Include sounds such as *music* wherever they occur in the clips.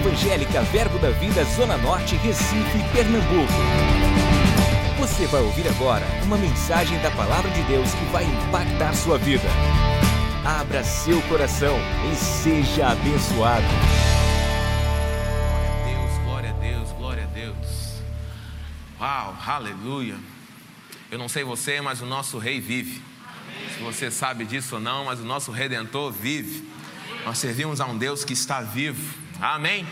Evangélica Verbo da Vida Zona Norte, Recife, Pernambuco. Você vai ouvir agora uma mensagem da Palavra de Deus que vai impactar sua vida. Abra seu coração e seja abençoado. Glória a Deus, glória a Deus, glória a Deus. Uau, aleluia. Eu não sei você, mas o nosso rei vive. Se você sabe disso ou não, mas o nosso redentor vive. Nós servimos a um Deus que está vivo. Amém?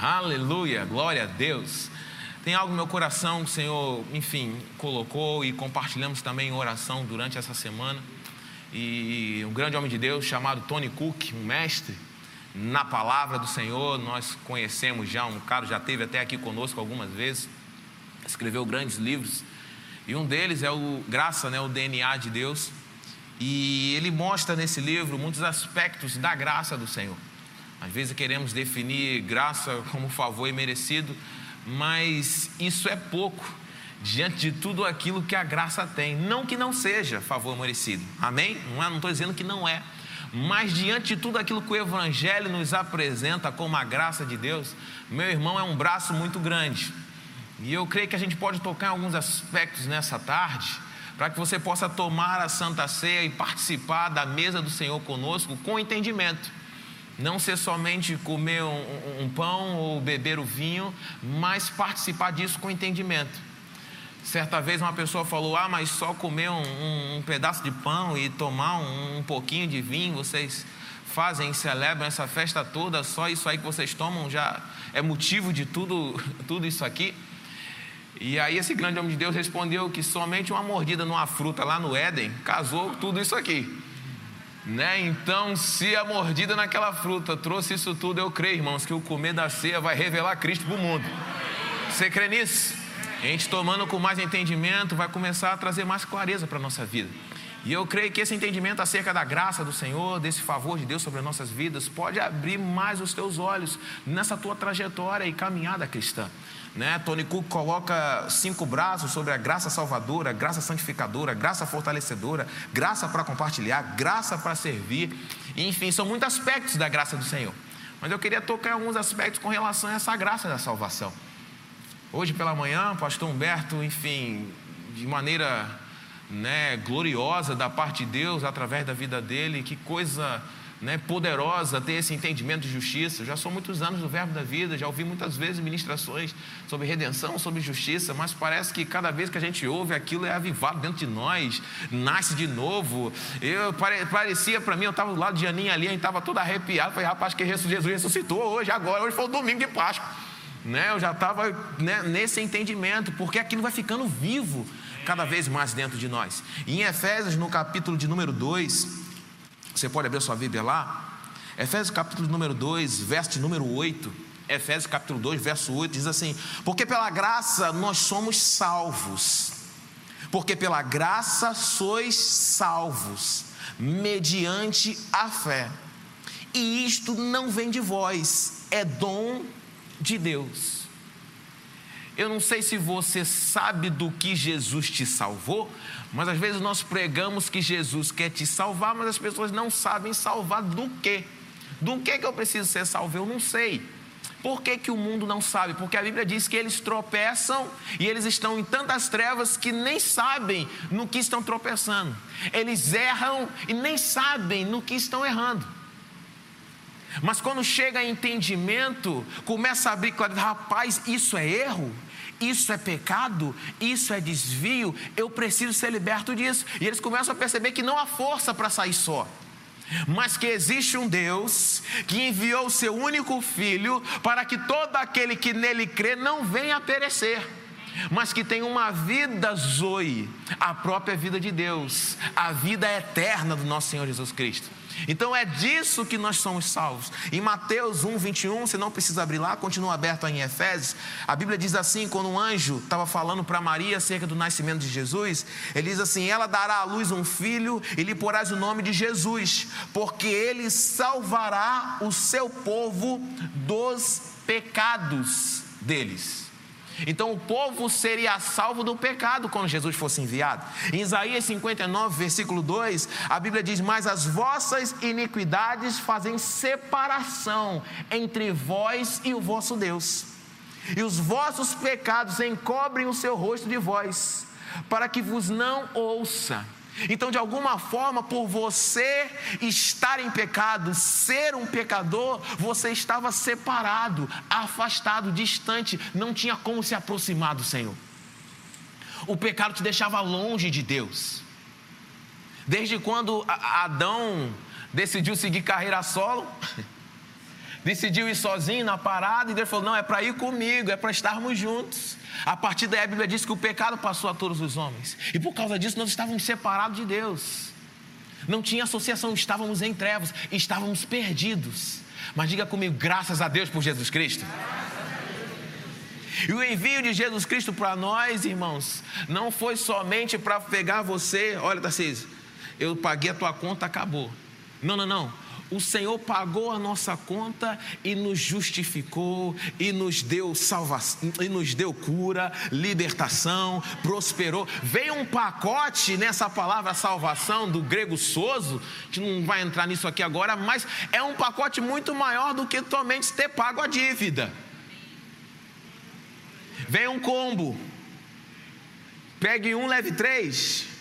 Aleluia, glória a Deus. Tem algo no meu coração que o Senhor, enfim, colocou e compartilhamos também em oração durante essa semana. E um grande homem de Deus chamado Tony Cook, um mestre na palavra do Senhor, nós conhecemos já, um cara já teve até aqui conosco algumas vezes, escreveu grandes livros. E um deles é o Graça, né, o DNA de Deus. E ele mostra nesse livro muitos aspectos da graça do Senhor. Às vezes queremos definir graça como favor imerecido, mas isso é pouco diante de tudo aquilo que a graça tem. Não que não seja favor merecido, amém? Não é, estou dizendo que não é, mas diante de tudo aquilo que o Evangelho nos apresenta como a graça de Deus, meu irmão é um braço muito grande. E eu creio que a gente pode tocar em alguns aspectos nessa tarde, para que você possa tomar a Santa Ceia e participar da mesa do Senhor conosco com entendimento. Não ser somente comer um, um pão ou beber o vinho, mas participar disso com entendimento. Certa vez uma pessoa falou: Ah, mas só comer um, um, um pedaço de pão e tomar um, um, pouquinho de vinho, vocês fazem, celebram essa festa toda, só isso aí que vocês tomam já é motivo de tudo, *laughs* tudo isso aqui. E aí esse grande homem de Deus respondeu que somente uma mordida numa fruta lá no Éden casou tudo isso aqui. Né? Então, se a mordida naquela fruta trouxe isso tudo, eu creio, irmãos, que o comer da ceia vai revelar Cristo para o mundo. Você crê nisso? A gente tomando com mais entendimento vai começar a trazer mais clareza para a nossa vida. E eu creio que esse entendimento acerca da graça do Senhor, desse favor de Deus sobre as nossas vidas, pode abrir mais os teus olhos nessa tua trajetória e caminhada cristã. Né? Tony Cook coloca cinco braços sobre a graça salvadora, graça santificadora, graça fortalecedora, graça para compartilhar, graça para servir. Enfim, são muitos aspectos da graça do Senhor. Mas eu queria tocar alguns aspectos com relação a essa graça da salvação. Hoje pela manhã, o pastor Humberto, enfim, de maneira né, gloriosa da parte de Deus, através da vida dele, que coisa né, poderosa ter esse entendimento de justiça. já sou muitos anos do Verbo da Vida, já ouvi muitas vezes ministrações sobre redenção, sobre justiça, mas parece que cada vez que a gente ouve aquilo é avivado dentro de nós, nasce de novo. Eu parecia para mim, eu estava do lado de Aninha ali, a gente estava todo arrepiado. Falei, rapaz, que Jesus ressuscitou hoje, agora, hoje foi o domingo de Páscoa. Né, eu já estava né, nesse entendimento, porque aquilo vai ficando vivo cada vez mais dentro de nós. E em Efésios, no capítulo de número 2, você pode abrir sua Bíblia lá. Efésios capítulo número 2, verso número 8. Efésios capítulo 2, verso 8 diz assim: Porque pela graça nós somos salvos. Porque pela graça sois salvos, mediante a fé. E isto não vem de vós, é dom de Deus. Eu não sei se você sabe do que Jesus te salvou, mas às vezes nós pregamos que Jesus quer te salvar, mas as pessoas não sabem salvar do quê? Do que que eu preciso ser salvo? Eu não sei. Por que, que o mundo não sabe? Porque a Bíblia diz que eles tropeçam e eles estão em tantas trevas que nem sabem no que estão tropeçando. Eles erram e nem sabem no que estão errando. Mas quando chega a entendimento, começa a abrir rapaz, isso é erro? Isso é pecado, isso é desvio, eu preciso ser liberto disso. E eles começam a perceber que não há força para sair só. Mas que existe um Deus que enviou o seu único filho para que todo aquele que nele crê não venha a perecer, mas que tenha uma vida zoe, a própria vida de Deus, a vida eterna do nosso Senhor Jesus Cristo. Então é disso que nós somos salvos. Em Mateus 1, 21, você não precisa abrir lá, continua aberto em Efésios. A Bíblia diz assim: quando um anjo estava falando para Maria acerca do nascimento de Jesus, ele diz assim: Ela dará à luz um filho e lhe porás o nome de Jesus, porque ele salvará o seu povo dos pecados deles. Então o povo seria salvo do pecado quando Jesus fosse enviado. Em Isaías 59, versículo 2, a Bíblia diz: Mas as vossas iniquidades fazem separação entre vós e o vosso Deus, e os vossos pecados encobrem o seu rosto de vós, para que vos não ouça. Então, de alguma forma, por você estar em pecado, ser um pecador, você estava separado, afastado, distante, não tinha como se aproximar do Senhor. O pecado te deixava longe de Deus. Desde quando Adão decidiu seguir carreira solo, *laughs* decidiu ir sozinho na parada, e Deus falou: Não, é para ir comigo, é para estarmos juntos. A partir daí a Bíblia diz que o pecado passou a todos os homens. E por causa disso nós estávamos separados de Deus. Não tinha associação, estávamos em trevas, estávamos perdidos. Mas diga comigo, graças a Deus por Jesus Cristo. E o envio de Jesus Cristo para nós, irmãos, não foi somente para pegar você, olha, Tarcísio, eu paguei a tua conta, acabou. Não, não, não o Senhor pagou a nossa conta e nos justificou e nos deu salvação e nos deu cura, libertação, prosperou. Veio um pacote nessa palavra salvação do grego soso, que não vai entrar nisso aqui agora, mas é um pacote muito maior do que somente ter pago a dívida. Vem um combo. Pegue um, leve três.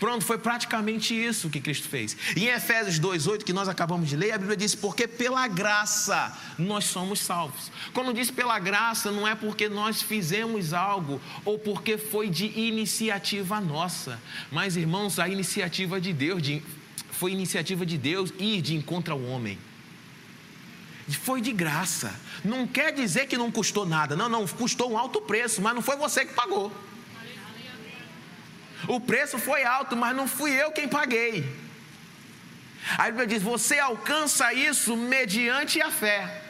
Pronto, foi praticamente isso que Cristo fez. Em Efésios 2,8, que nós acabamos de ler, a Bíblia diz: Porque pela graça nós somos salvos. Quando diz pela graça, não é porque nós fizemos algo ou porque foi de iniciativa nossa, mas irmãos, a iniciativa de Deus, de, foi iniciativa de Deus ir de encontro ao homem. Foi de graça. Não quer dizer que não custou nada. Não, não, custou um alto preço, mas não foi você que pagou. O preço foi alto, mas não fui eu quem paguei. A Bíblia diz: você alcança isso mediante a fé.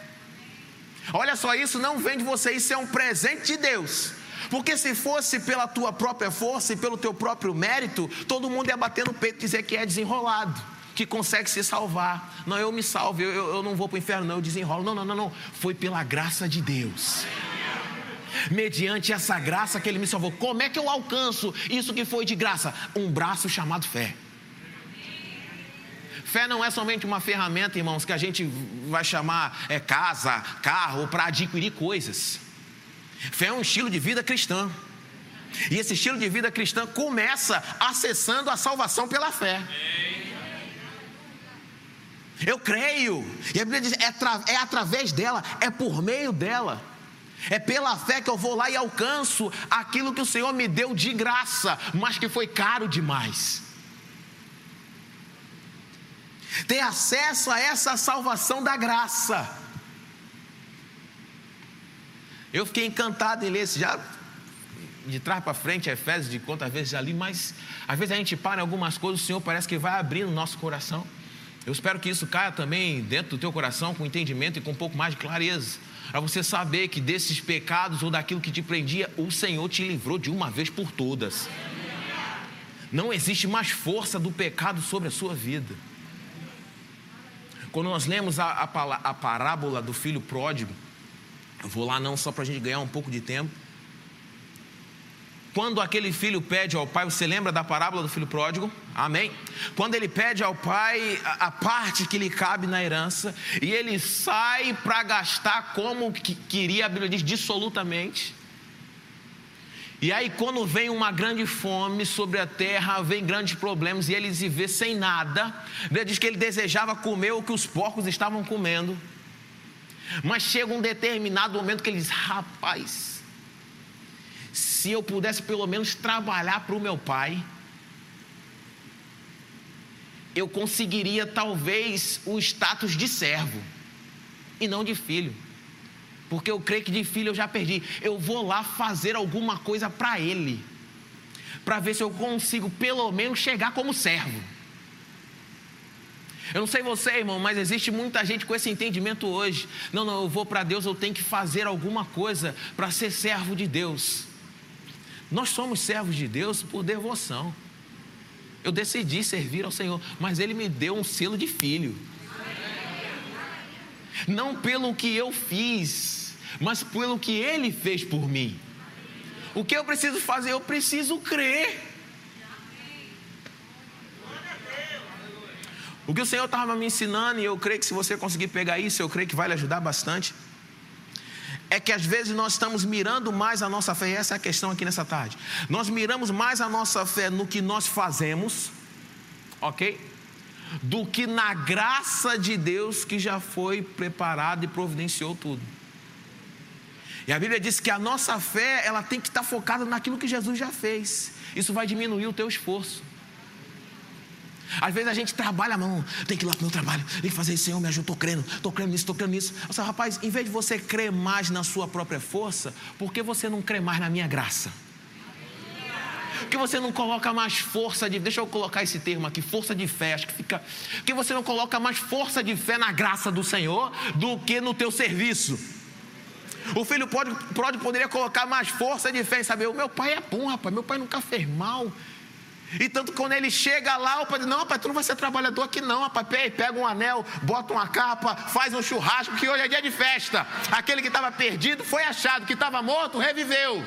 Olha só, isso não vem de você, isso é um presente de Deus. Porque se fosse pela tua própria força e pelo teu próprio mérito, todo mundo ia bater no peito e dizer que é desenrolado, que consegue se salvar. Não, eu me salvo, eu, eu não vou para o inferno, não, eu desenrolo. Não, não, não, não. Foi pela graça de Deus mediante essa graça que Ele me salvou. Como é que eu alcanço isso que foi de graça? Um braço chamado fé. Fé não é somente uma ferramenta, irmãos, que a gente vai chamar é, casa, carro, para adquirir coisas. Fé é um estilo de vida cristã. E esse estilo de vida cristã começa acessando a salvação pela fé. Eu creio, e a Bíblia diz: é, é através dela, é por meio dela. É pela fé que eu vou lá e alcanço aquilo que o Senhor me deu de graça, mas que foi caro demais. Ter acesso a essa salvação da graça. Eu fiquei encantado em ler esse já de trás para frente, Efésios, de quantas vezes já li, mas às vezes a gente para em algumas coisas, o Senhor parece que vai abrir no nosso coração. Eu espero que isso caia também dentro do teu coração com entendimento e com um pouco mais de clareza para você saber que desses pecados ou daquilo que te prendia, o Senhor te livrou de uma vez por todas. Não existe mais força do pecado sobre a sua vida. Quando nós lemos a, a, a parábola do filho pródigo, eu vou lá não só para a gente ganhar um pouco de tempo. Quando aquele filho pede ao pai, você lembra da parábola do filho pródigo? Amém? Quando ele pede ao pai a, a parte que lhe cabe na herança, e ele sai para gastar como que queria, a Bíblia diz, dissolutamente. E aí, quando vem uma grande fome sobre a terra, vem grandes problemas e ele se vê sem nada, a Bíblia diz que ele desejava comer o que os porcos estavam comendo. Mas chega um determinado momento que ele diz: Rapaz, se eu pudesse pelo menos trabalhar para o meu pai, eu conseguiria talvez o status de servo e não de filho. Porque eu creio que de filho eu já perdi. Eu vou lá fazer alguma coisa para ele, para ver se eu consigo pelo menos chegar como servo. Eu não sei você, irmão, mas existe muita gente com esse entendimento hoje. Não, não, eu vou para Deus, eu tenho que fazer alguma coisa para ser servo de Deus. Nós somos servos de Deus por devoção. Eu decidi servir ao Senhor, mas Ele me deu um selo de filho. Não pelo que eu fiz, mas pelo que Ele fez por mim. O que eu preciso fazer? Eu preciso crer. O que o Senhor estava me ensinando, e eu creio que se você conseguir pegar isso, eu creio que vai lhe ajudar bastante. É que às vezes nós estamos mirando mais a nossa fé, essa é a questão aqui nessa tarde. Nós miramos mais a nossa fé no que nós fazemos, ok? Do que na graça de Deus que já foi preparado e providenciou tudo. E a Bíblia diz que a nossa fé, ela tem que estar focada naquilo que Jesus já fez. Isso vai diminuir o teu esforço. Às vezes a gente trabalha a mão, tem que ir lá para o meu trabalho, tem que fazer isso, Senhor, me ajuda, estou crendo, estou crendo nisso, estou crendo nisso. Rapaz, em vez de você crer mais na sua própria força, por que você não crê mais na minha graça? Por que você não coloca mais força de. Deixa eu colocar esse termo aqui, força de fé, acho que fica. Por que você não coloca mais força de fé na graça do Senhor do que no teu serviço? O filho pode, pode poderia colocar mais força de fé em saber, o meu pai é bom, rapaz, meu pai nunca fez mal. E tanto quando ele chega lá, o pai diz, não, rapaz, tu não vai ser trabalhador aqui não, rapaz, pega um anel, bota uma capa, faz um churrasco, que hoje é dia de festa. Aquele que estava perdido foi achado, que estava morto, reviveu.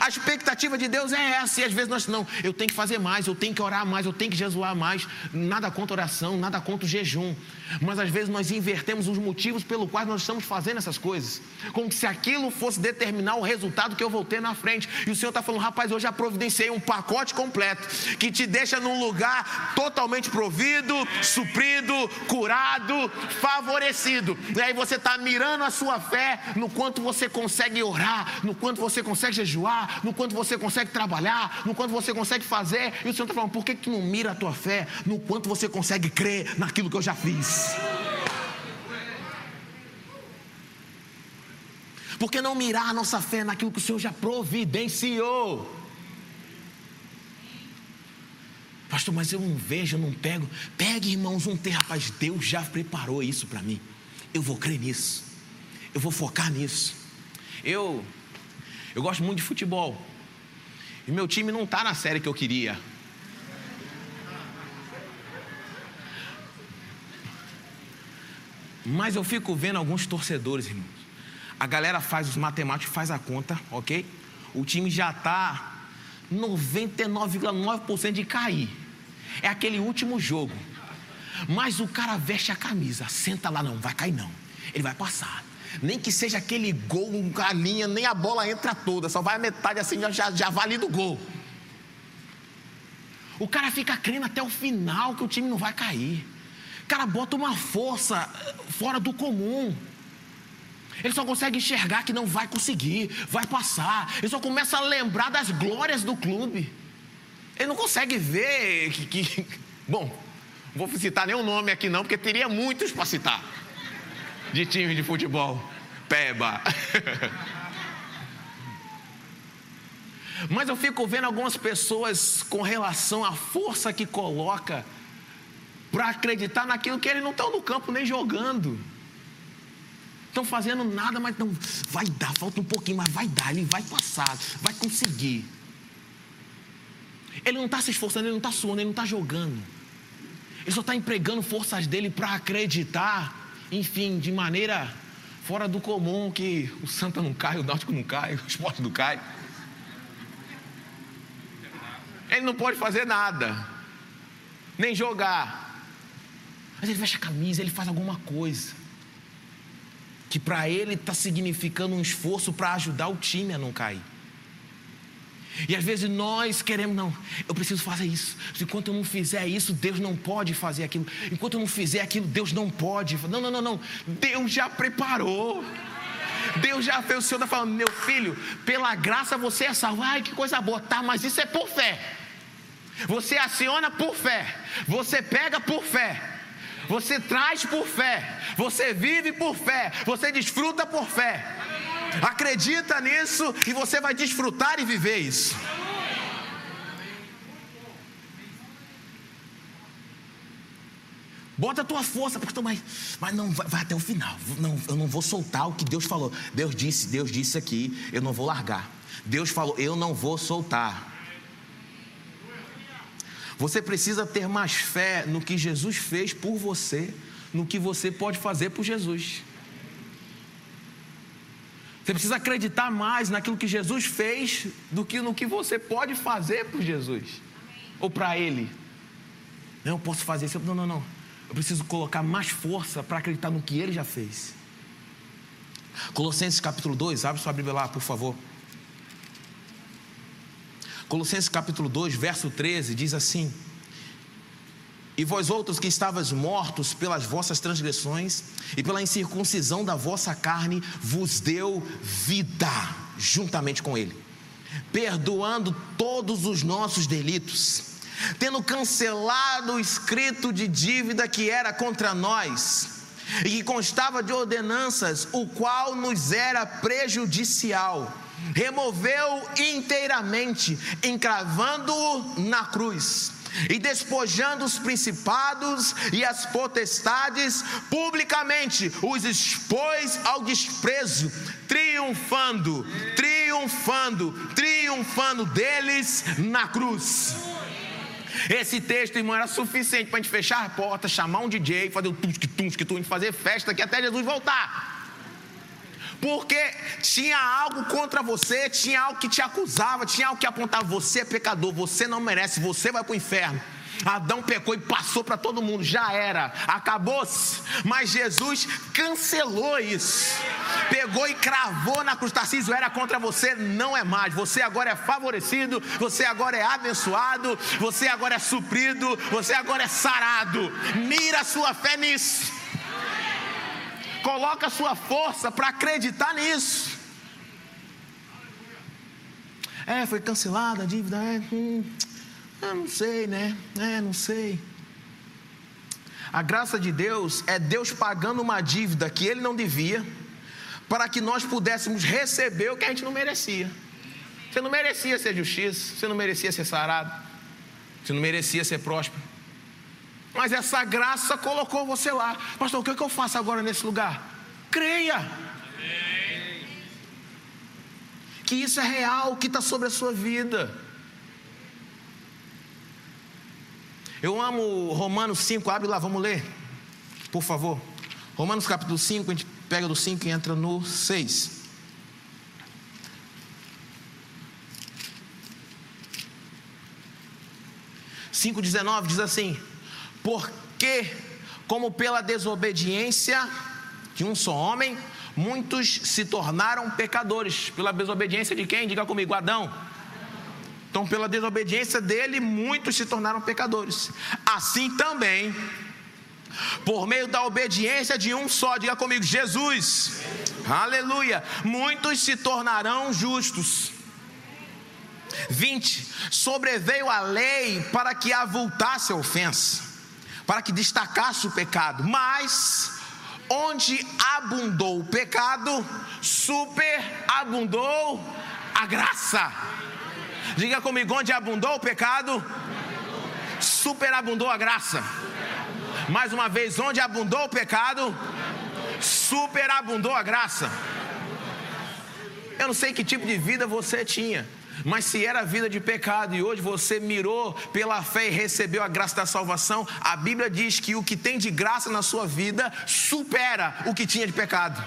A expectativa de Deus é essa, e às vezes nós não, eu tenho que fazer mais, eu tenho que orar mais, eu tenho que jejuar mais. Nada contra oração, nada contra o jejum. Mas às vezes nós invertemos os motivos pelo quais nós estamos fazendo essas coisas. Como se aquilo fosse determinar o resultado que eu vou ter na frente. E o Senhor está falando, rapaz, eu já providenciei um pacote completo que te deixa num lugar totalmente provido, suprido, curado, favorecido. E aí você está mirando a sua fé no quanto você consegue orar, no quanto você consegue jejuar, no quanto você consegue trabalhar, no quanto você consegue fazer. E o Senhor está falando, por que, que não mira a tua fé no quanto você consegue crer naquilo que eu já fiz? Por que não mirar a nossa fé naquilo que o Senhor já providenciou? Pastor, mas eu não vejo, eu não pego. Pegue, irmãos, um ter, rapaz, Deus já preparou isso para mim. Eu vou crer nisso. Eu vou focar nisso. Eu eu gosto muito de futebol. E meu time não está na série que eu queria. Mas eu fico vendo alguns torcedores, irmãos. A galera faz os matemáticos, faz a conta, ok? O time já está 99,9% de cair. É aquele último jogo. Mas o cara veste a camisa, senta lá, não, vai cair não. Ele vai passar. Nem que seja aquele gol, a linha, nem a bola entra toda, só vai a metade assim, já, já vale do gol. O cara fica crendo até o final que o time não vai cair. O cara bota uma força eh, fora do comum. Ele só consegue enxergar que não vai conseguir, vai passar. Ele só começa a lembrar das glórias do clube. Ele não consegue ver que. que... *laughs* Bom, não vou citar nenhum nome aqui não, porque teria muitos para citar. De time de futebol. Peba. Mas eu fico vendo algumas pessoas com relação à força que coloca para acreditar naquilo que eles não estão no campo nem jogando. Estão fazendo nada, mas não vai dar, falta um pouquinho, mas vai dar, ele vai passar, vai conseguir. Ele não está se esforçando, ele não está suando, ele não está jogando. Ele só está empregando forças dele para acreditar, enfim, de maneira fora do comum, que o Santa não cai, o Náutico não cai, o esporte não cai. Ele não pode fazer nada, nem jogar. Mas ele veste a camisa, ele faz alguma coisa. Que para ele está significando um esforço para ajudar o time a não cair. E às vezes nós queremos, não, eu preciso fazer isso. Enquanto eu não fizer isso, Deus não pode fazer aquilo. Enquanto eu não fizer aquilo, Deus não pode. Não, não, não, não. Deus já preparou. Deus já fez. O Senhor está falando, meu filho, pela graça você é salvo. Ai, que coisa boa. Tá, mas isso é por fé. Você aciona por fé. Você pega por fé. Você traz por fé, você vive por fé, você desfruta por fé. Acredita nisso e você vai desfrutar e viver isso. Bota a tua força, pastor, mas, mas não vai, vai, até o final. Não, eu não vou soltar o que Deus falou. Deus disse, Deus disse aqui, eu não vou largar. Deus falou, eu não vou soltar. Você precisa ter mais fé no que Jesus fez por você, no que você pode fazer por Jesus. Você precisa acreditar mais naquilo que Jesus fez do que no que você pode fazer por Jesus ou para Ele. Não, eu posso fazer isso. Não, não, não. Eu preciso colocar mais força para acreditar no que Ele já fez. Colossenses capítulo 2, abre sua Bíblia lá, por favor. Colossenses capítulo 2, verso 13, diz assim: E vós outros que estavas mortos pelas vossas transgressões e pela incircuncisão da vossa carne, vos deu vida juntamente com Ele, perdoando todos os nossos delitos, tendo cancelado o escrito de dívida que era contra nós e que constava de ordenanças, o qual nos era prejudicial removeu inteiramente, encravando-o na cruz e despojando os principados e as potestades, publicamente os expôs ao desprezo, triunfando, triunfando, triunfando deles na cruz. Esse texto, irmão, era suficiente para a gente fechar a porta, chamar um DJ, fazer o tum-tum, tum fazer festa aqui até Jesus voltar porque tinha algo contra você, tinha algo que te acusava, tinha algo que apontava: você é pecador, você não merece, você vai para o inferno. Adão pecou e passou para todo mundo, já era, acabou-se. Mas Jesus cancelou isso. Pegou e cravou na cruz. Tarcísio era contra você, não é mais. Você agora é favorecido, você agora é abençoado, você agora é suprido, você agora é sarado. Mira sua fé nisso. Coloca a sua força para acreditar nisso. É, foi cancelada a dívida. É, hum, eu não sei, né? É, não sei. A graça de Deus é Deus pagando uma dívida que Ele não devia, para que nós pudéssemos receber o que a gente não merecia. Você não merecia ser justiça, você não merecia ser sarado, você não merecia ser próspero. Mas essa graça colocou você lá. Pastor, o que, é que eu faço agora nesse lugar? Creia. Que isso é real, que está sobre a sua vida. Eu amo Romanos 5, abre lá, vamos ler. Por favor. Romanos capítulo 5, a gente pega do 5 e entra no 6. Cinco dezenove diz assim: porque, como pela desobediência de um só homem, muitos se tornaram pecadores. Pela desobediência de quem? Diga comigo, Adão. Então, pela desobediência dele, muitos se tornaram pecadores. Assim também, por meio da obediência de um só, diga comigo, Jesus. Aleluia. Muitos se tornarão justos. 20. Sobreveio a lei para que avultasse a ofensa para que destacasse o pecado, mas onde abundou o pecado, superabundou a graça. Diga comigo, onde abundou o pecado, superabundou a graça. Mais uma vez, onde abundou o pecado, superabundou a graça. Eu não sei que tipo de vida você tinha. Mas se era vida de pecado e hoje você mirou pela fé e recebeu a graça da salvação, a Bíblia diz que o que tem de graça na sua vida supera o que tinha de pecado.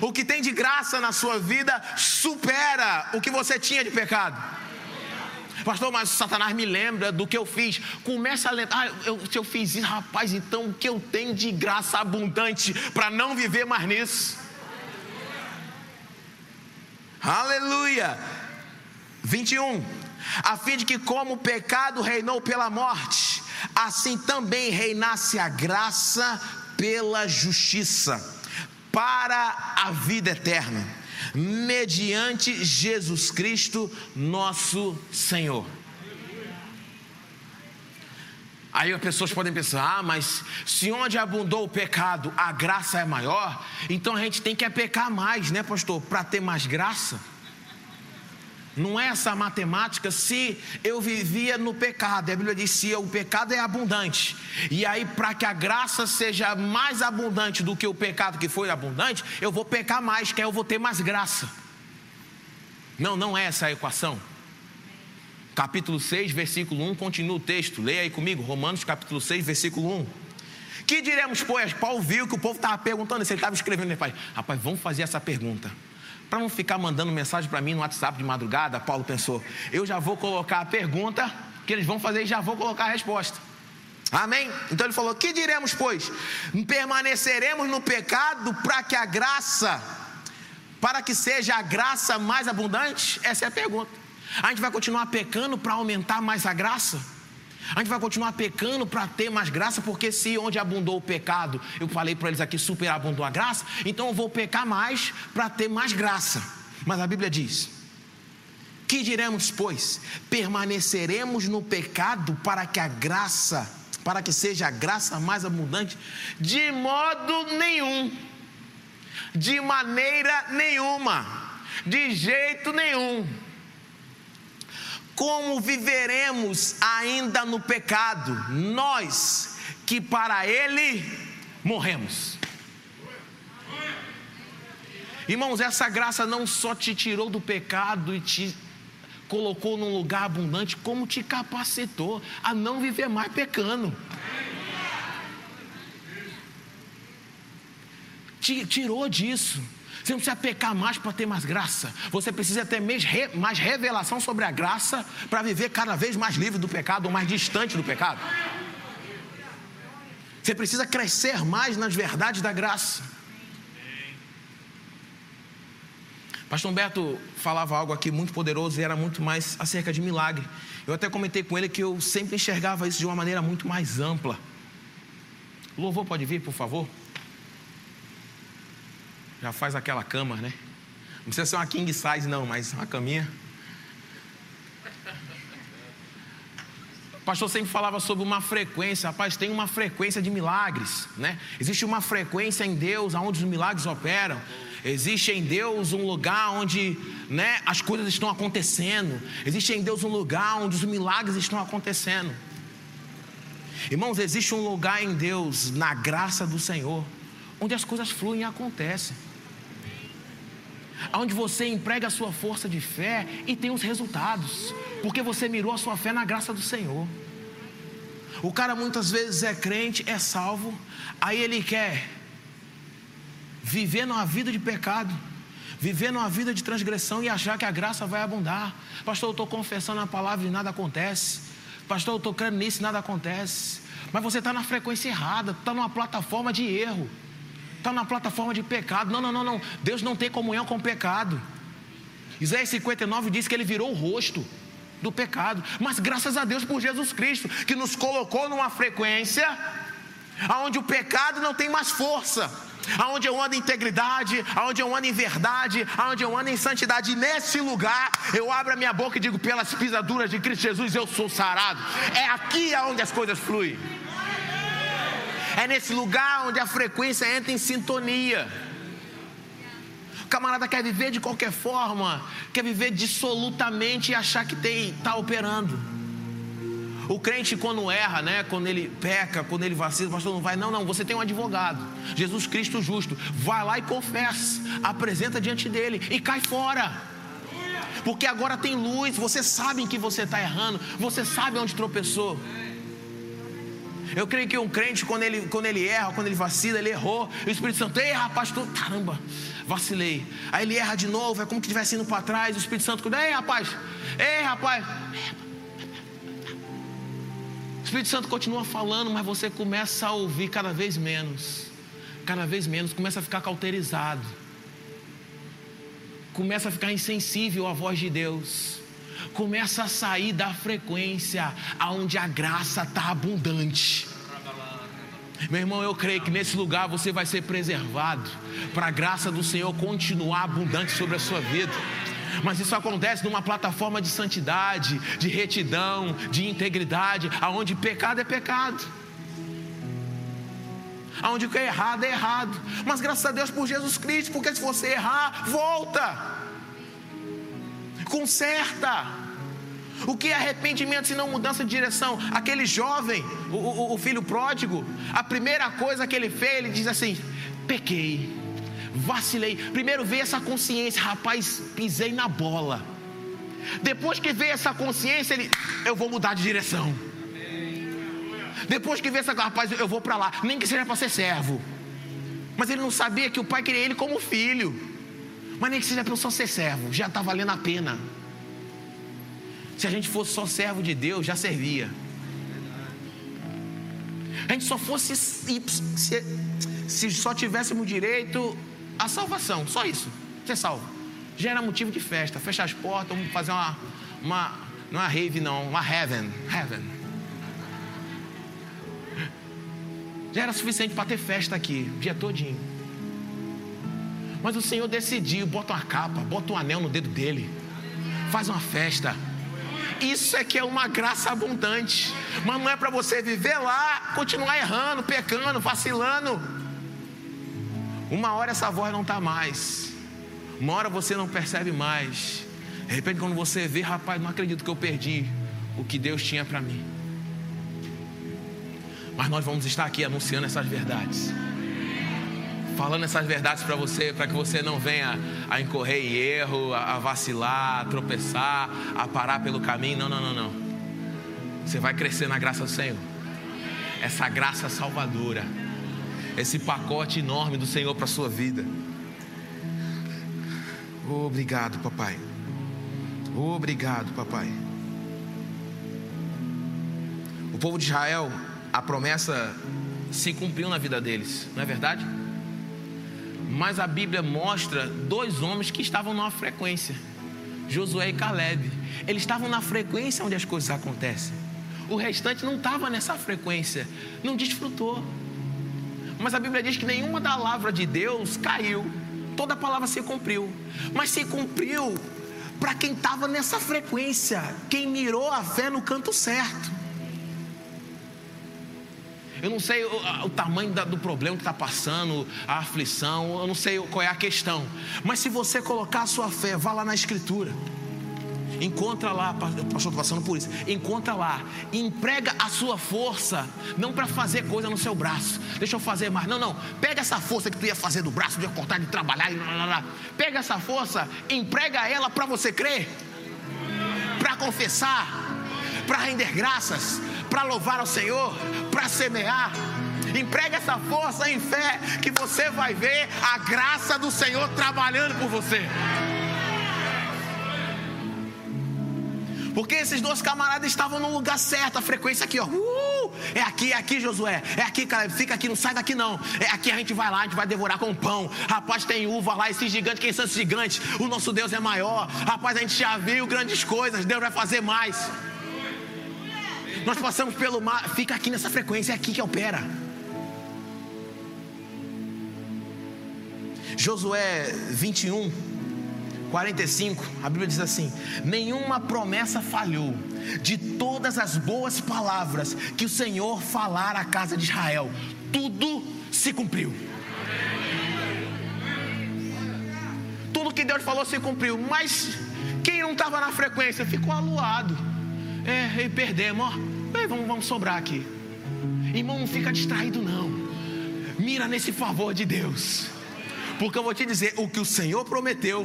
O que tem de graça na sua vida supera o que você tinha de pecado. Pastor, mas Satanás me lembra do que eu fiz. Começa a lembrar, ah, eu, se eu fiz isso, rapaz, então o que eu tenho de graça abundante para não viver mais nisso? Aleluia. 21. A fim de que, como o pecado reinou pela morte, assim também reinasse a graça pela justiça, para a vida eterna, mediante Jesus Cristo, nosso Senhor. Aí as pessoas podem pensar: ah, mas se onde abundou o pecado a graça é maior, então a gente tem que é pecar mais, né, pastor, para ter mais graça. Não é essa matemática. Se eu vivia no pecado, a Bíblia diz: se o pecado é abundante, e aí para que a graça seja mais abundante do que o pecado que foi abundante, eu vou pecar mais, que aí eu vou ter mais graça. Não, não é essa a equação capítulo 6, versículo 1, continua o texto. Leia aí comigo, Romanos capítulo 6, versículo 1. Que diremos, pois? Paulo viu que o povo estava perguntando ele estava escrevendo, ele falou, rapaz, vamos fazer essa pergunta. Para não ficar mandando mensagem para mim no WhatsApp de madrugada, Paulo pensou, eu já vou colocar a pergunta que eles vão fazer e já vou colocar a resposta. Amém? Então ele falou: Que diremos, pois? Permaneceremos no pecado para que a graça, para que seja a graça mais abundante? Essa é a pergunta. A gente vai continuar pecando para aumentar mais a graça? A gente vai continuar pecando para ter mais graça, porque se onde abundou o pecado, eu falei para eles aqui, superabundou a graça, então eu vou pecar mais para ter mais graça. Mas a Bíblia diz: Que diremos, pois? Permaneceremos no pecado para que a graça para que seja a graça mais abundante? De modo nenhum, de maneira nenhuma, de jeito nenhum. Como viveremos ainda no pecado, nós que para Ele morremos? Irmãos, essa graça não só te tirou do pecado e te colocou num lugar abundante, como te capacitou a não viver mais pecando. Te tirou disso. Você não precisa pecar mais para ter mais graça. Você precisa ter mais revelação sobre a graça para viver cada vez mais livre do pecado ou mais distante do pecado. Você precisa crescer mais nas verdades da graça. Pastor Humberto falava algo aqui muito poderoso e era muito mais acerca de milagre. Eu até comentei com ele que eu sempre enxergava isso de uma maneira muito mais ampla. O louvor pode vir, por favor? Já faz aquela cama, né? Não precisa ser uma king size, não, mas uma caminha. O pastor sempre falava sobre uma frequência, rapaz, tem uma frequência de milagres, né? Existe uma frequência em Deus onde os milagres operam. Existe em Deus um lugar onde né, as coisas estão acontecendo. Existe em Deus um lugar onde os milagres estão acontecendo. Irmãos, existe um lugar em Deus, na graça do Senhor, onde as coisas fluem e acontecem. Onde você emprega a sua força de fé e tem os resultados, porque você mirou a sua fé na graça do Senhor. O cara muitas vezes é crente, é salvo, aí ele quer vivendo uma vida de pecado, vivendo uma vida de transgressão e achar que a graça vai abundar. Pastor, eu estou confessando a palavra e nada acontece. Pastor, eu estou crendo nisso e nada acontece. Mas você está na frequência errada, está numa plataforma de erro, está na plataforma de pecado. Não, não, não, não. Deus não tem comunhão com o pecado. Isaías 59 diz que ele virou o rosto do pecado. Mas graças a Deus por Jesus Cristo, que nos colocou numa frequência onde o pecado não tem mais força aonde eu ando em integridade, aonde eu ando em verdade, aonde eu ando em santidade. Nesse lugar eu abro a minha boca e digo: pelas pisaduras de Cristo Jesus eu sou sarado. É aqui aonde as coisas fluem. É nesse lugar onde a frequência entra em sintonia. O camarada quer viver de qualquer forma, quer viver dissolutamente e achar que está operando. O crente, quando erra, né, quando ele peca, quando ele vacila, o pastor não vai, não, não, você tem um advogado, Jesus Cristo justo, vai lá e confessa, apresenta diante dele e cai fora. Porque agora tem luz, você sabe em que você está errando, você sabe onde tropeçou. Eu creio que um crente, quando ele, quando ele erra, quando ele vacila, ele errou. E o Espírito Santo, ei rapaz, tu, caramba, vacilei. Aí ele erra de novo, é como que estivesse indo para trás. O Espírito Santo, ei rapaz, ei rapaz, Espírito Santo continua falando, mas você começa a ouvir cada vez menos. Cada vez menos, começa a ficar cauterizado. Começa a ficar insensível à voz de Deus. Começa a sair da frequência aonde a graça está abundante. Meu irmão, eu creio que nesse lugar você vai ser preservado para a graça do Senhor continuar abundante sobre a sua vida. Mas isso acontece numa plataforma de santidade, de retidão, de integridade, aonde pecado é pecado. Aonde o que é errado é errado. Mas graças a Deus por Jesus Cristo, porque se você errar, volta. Conserta. O que é arrependimento se não mudança de direção? Aquele jovem, o, o, o filho pródigo, a primeira coisa que ele fez, ele diz assim: pequei vacilei. Primeiro veio essa consciência, rapaz, pisei na bola. Depois que veio essa consciência, ele, eu vou mudar de direção. Depois que vê essa rapaz, eu vou para lá, nem que seja para ser servo. Mas ele não sabia que o pai queria ele como filho. Mas nem que seja para eu só ser servo, já está valendo a pena. Se a gente fosse só servo de Deus, já servia. A gente só fosse se, se só tivéssemos direito à salvação, só isso, ser salvo. Já era motivo de festa, fechar as portas, vamos fazer uma, uma não é rave não, uma heaven, heaven. Já era suficiente para ter festa aqui, o dia todinho. Mas o Senhor decidiu, bota uma capa, bota um anel no dedo dele, faz uma festa. Isso é que é uma graça abundante. Mas não é para você viver lá, continuar errando, pecando, vacilando. Uma hora essa voz não está mais. Uma hora você não percebe mais. De repente, quando você vê, rapaz, não acredito que eu perdi o que Deus tinha para mim. Mas nós vamos estar aqui anunciando essas verdades. Falando essas verdades para você, para que você não venha a incorrer em erro, a vacilar, a tropeçar, a parar pelo caminho. Não, não, não, não. Você vai crescer na graça do Senhor. Essa graça salvadora. Esse pacote enorme do Senhor para a sua vida. Obrigado, papai. Obrigado, papai. O povo de Israel, a promessa se cumpriu na vida deles, não é verdade? Mas a Bíblia mostra dois homens que estavam numa frequência: Josué e Caleb. Eles estavam na frequência onde as coisas acontecem. O restante não estava nessa frequência, não desfrutou. Mas a Bíblia diz que nenhuma da palavra de Deus caiu, toda a palavra se cumpriu. Mas se cumpriu para quem estava nessa frequência, quem mirou a fé no canto certo. Eu não sei o, o tamanho da, do problema que está passando, a aflição, eu não sei qual é a questão. Mas se você colocar a sua fé, vá lá na Escritura. Encontra lá, pastor, estou passando por isso. Encontra lá, emprega a sua força, não para fazer coisa no seu braço. Deixa eu fazer mais. Não, não. Pega essa força que tu ia fazer do braço, de cortar, de trabalhar. Blá, blá, blá. Pega essa força, emprega ela para você crer, para confessar, para render graças, para louvar ao Senhor, para semear. Emprega essa força em fé, que você vai ver a graça do Senhor trabalhando por você. Porque esses dois camaradas estavam no lugar certo, a frequência aqui, ó. Uh, é aqui, é aqui, Josué. É aqui, Caleb. Fica aqui, não sai daqui não. É aqui a gente vai lá, a gente vai devorar com pão. Rapaz, tem uva lá, esses gigantes, quem são esses gigantes? O nosso Deus é maior. Rapaz, a gente já viu grandes coisas, Deus vai fazer mais. Nós passamos pelo mar, fica aqui nessa frequência, é aqui que opera. Josué 21, 45, a Bíblia diz assim: Nenhuma promessa falhou, de todas as boas palavras que o Senhor falar à casa de Israel, tudo se cumpriu. Tudo que Deus falou se cumpriu, mas quem não estava na frequência ficou aluado. É, e perdemos, ó. Bem, vamos, vamos sobrar aqui. Irmão, não fica distraído, não. Mira nesse favor de Deus. Porque eu vou te dizer: o que o Senhor prometeu,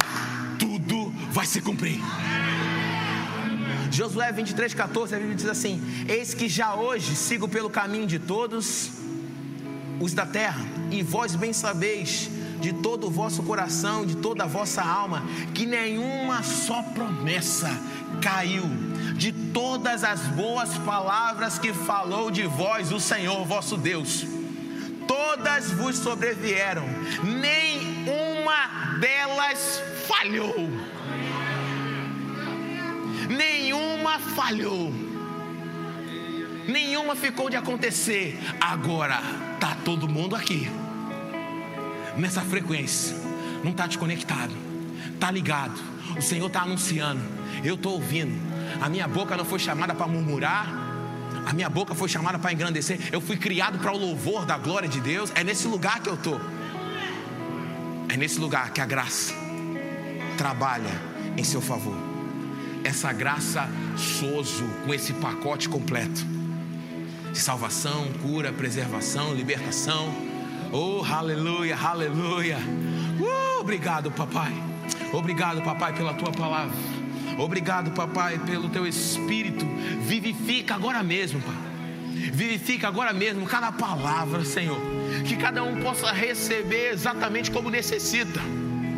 tudo vai se cumprir. Josué 23, 14, a Bíblia diz assim: Eis que já hoje sigo pelo caminho de todos os da terra, e vós bem sabeis de todo o vosso coração, de toda a vossa alma, que nenhuma só promessa caiu de todas as boas palavras que falou de vós o Senhor vosso Deus. Todas vos sobrevieram, nem uma delas falhou. Nenhuma falhou. Nenhuma ficou de acontecer. Agora tá todo mundo aqui. Nessa frequência. Não está desconectado. Está ligado. O Senhor está anunciando. Eu estou ouvindo. A minha boca não foi chamada para murmurar. A minha boca foi chamada para engrandecer. Eu fui criado para o louvor da glória de Deus. É nesse lugar que eu estou. É nesse lugar que a graça trabalha em seu favor. Essa graça soso com esse pacote completo de salvação, cura, preservação, libertação. Oh, aleluia, aleluia. Uh, obrigado, papai. Obrigado, papai, pela tua palavra. Obrigado, papai, pelo teu espírito. Vivifica agora mesmo, pai. Vivifica agora mesmo cada palavra, Senhor. Que cada um possa receber exatamente como necessita.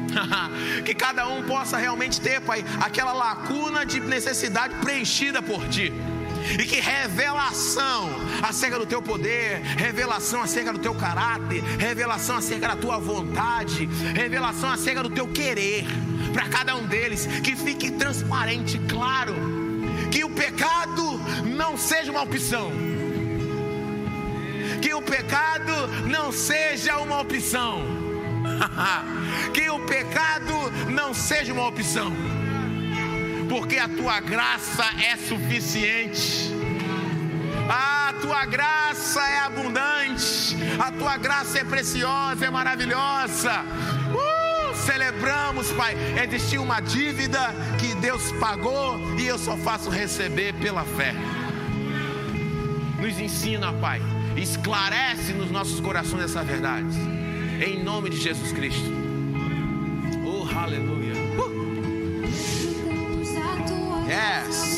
*laughs* que cada um possa realmente ter, Pai, aquela lacuna de necessidade preenchida por Ti. E que revelação acerca do teu poder, revelação acerca do teu caráter, revelação acerca da tua vontade, revelação acerca do teu querer, para cada um deles, que fique transparente, claro, que o pecado não seja uma opção, que o pecado não seja uma opção, *laughs* que o pecado não seja uma opção. Porque a tua graça é suficiente. A tua graça é abundante, a tua graça é preciosa, é maravilhosa. Uh, celebramos, Pai. Existiu uma dívida que Deus pagou e eu só faço receber pela fé. Nos ensina, Pai, esclarece nos nossos corações essa verdade. Em nome de Jesus Cristo. Oh, aleluia. Yes.